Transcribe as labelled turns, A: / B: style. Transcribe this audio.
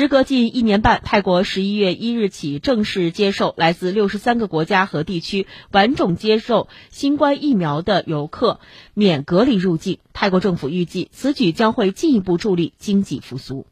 A: 时隔近一年半泰国十一月一日起正式接受来自六十三个国家和地区完整接受新冠疫苗的游客免隔离入境。泰国政府预计此举将会进一步助力经济复苏。